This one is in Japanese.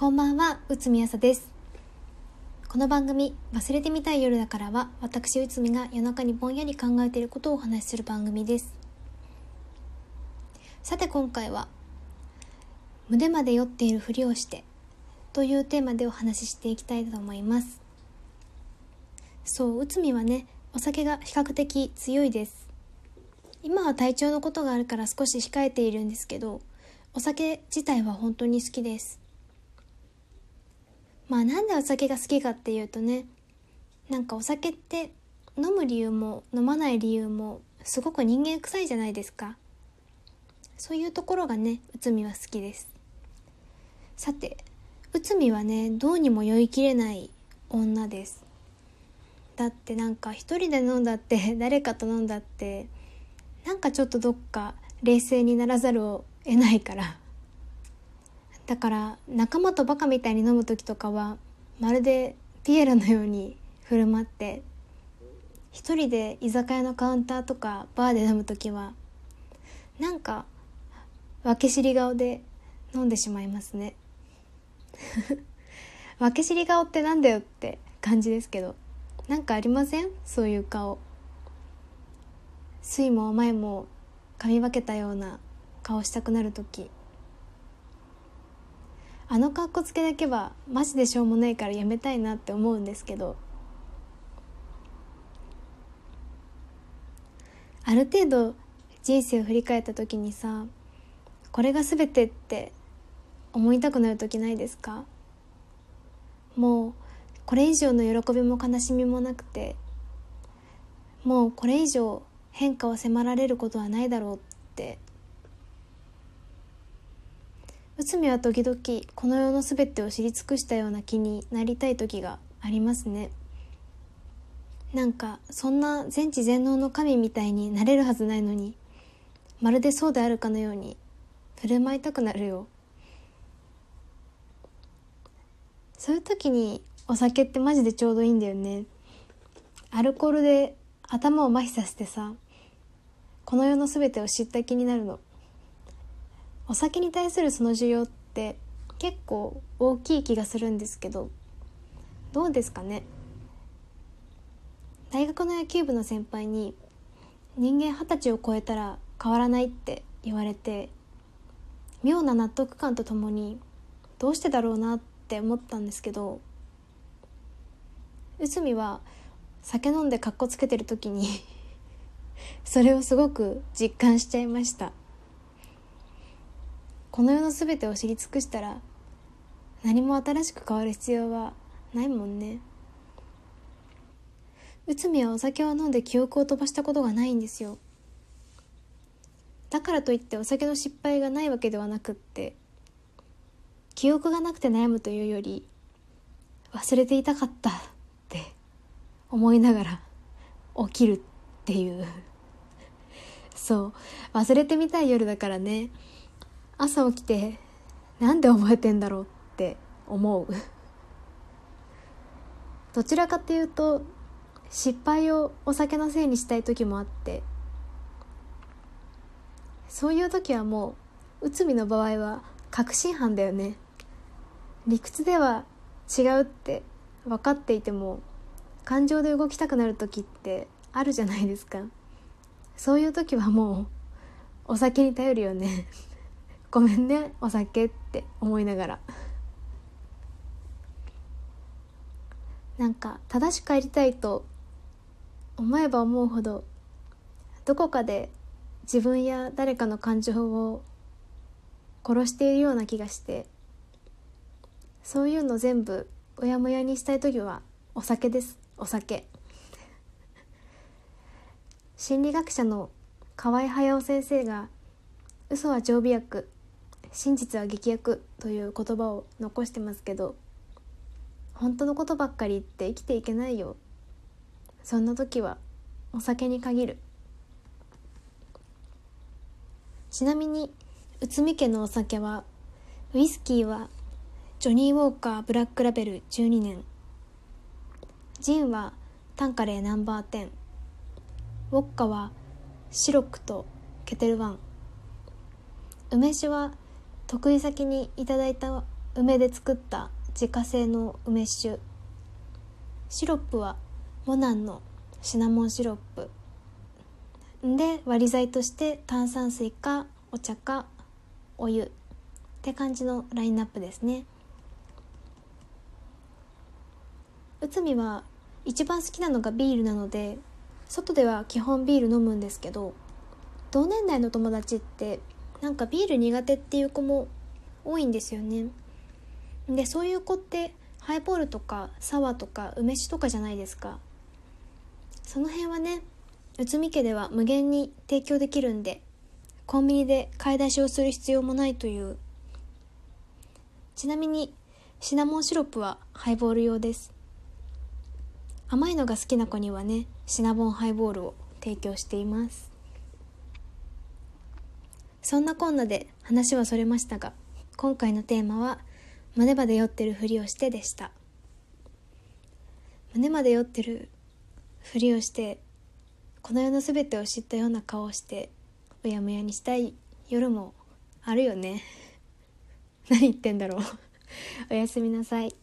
こんばんは、内海朝です。この番組、忘れてみたい夜だからは、私内海が夜中にぼんやり考えていることをお話しする番組です。さて今回は、胸まで酔っているふりをして、というテーマでお話ししていきたいと思います。そう、内海はね、お酒が比較的強いです。今は体調のことがあるから少し控えているんですけど、お酒自体は本当に好きです。まあなんでお酒が好きかっていうとねなんかお酒って飲む理由も飲まない理由もすごく人間臭いじゃないですか。そういうところがね内海は好きです。さて内海はねどうにも酔いきれない女です。だってなんか一人で飲んだって 誰かと飲んだってなんかちょっとどっか冷静にならざるを得ないから。だから仲間とバカみたいに飲む時とかはまるでピエロのように振る舞って一人で居酒屋のカウンターとかバーで飲む時はなんか分け知り顔で飲んでしまいますね。分け知り顔ってなんだよって感じですけどなんかありません？そういう顔。酸いも甘いも噛み分けたような顔したくなる時。あの格好つけだけはマジでしょうもないからやめたいなって思うんですけどある程度人生を振り返った時にさこれが全てって思いたくなる時ないですか？もうこれ以上の喜びも悲しみもなくてもうこれ以上変化を迫られることはないだろうって内海は時々この世の全てを知り尽くしたような気になりたい時がありますね。なんかそんな全知全能の神みたいになれるはずないのにまるでそうであるかのように振る舞いたくなるよ。そういう時にお酒ってマジでちょうどいいんだよね。アルコールで頭を麻痺させてさこの世の全てを知った気になるの。お酒に対するその需要って結構大きい気がするんですけどどうですかね？大学の野球部の先輩に人間二十歳を超えたら変わらないって言われて妙な納得感とともにどうしてだろうなって思ったんですけど内海は酒飲んでかっこつけてる時にそれをすごく実感しちゃいました。この世の全てを知り尽くしたら何も新しく変わる必要はないもんね。内海はお酒を飲んで記憶を飛ばしたことがないんですよ。だからといってお酒の失敗がないわけではなくって記憶がなくて悩むというより忘れていたかったって思いながら起きるっていう。そう。忘れてみたい夜だからね。朝起きてなんで覚えてんだろうって思う。どちらかっていうと失敗をお酒のせいにしたい時もあってそういう時はもう内海の場合は確信犯だよね。理屈では違うって分かっていても感情で動きたくなる時ってあるじゃないですか。そういう時はもうお酒に頼るよね。ごめんねお酒って思いながら。なんか正しくありたいと思えば思うほどどこかで自分や誰かの感情を殺しているような気がしてそういうの全部うやむやにしたい時はお酒ですお酒。心理学者の河合隼先生が「嘘は常備薬真実は劇薬」という言葉を残してますけど本当のことばっかり言って生きていけないよ。そんな時はお酒に限る。ちなみに内海家のお酒はウイスキーはジョニー・ウォーカーブラックラベル12年。ジンはタンカレーナンバー10ウォッカはシロックとケテルワン。梅酒は得意先にいただいた梅で作った自家製の梅酒。シロップはモナンのシナモンシロップ。で割り剤として炭酸水かお茶かお湯。って感じのラインナップですね。内海は一番好きなのがビールなので外では基本ビール飲むんですけど同年代の友達ってなんかビール苦手っていう子も多いんですよね。でそういう子ってハイボールとかサワーとか梅酒とかじゃないですか。その辺はね内海家では無限に提供できるんでコンビニで買い出しをする必要もないという。ちなみにシナモンシロップはハイボール用です。甘いのが好きな子にはねシナモンハイボールを提供しています。そんなこんなで話はそれましたが今回のテーマは胸まで酔ってるふりをしてでした。胸まで酔ってるふりをしてこの世の全てを知ったような顔をしてうやむやにしたい夜もあるよね。何言ってんだろう。おやすみなさい。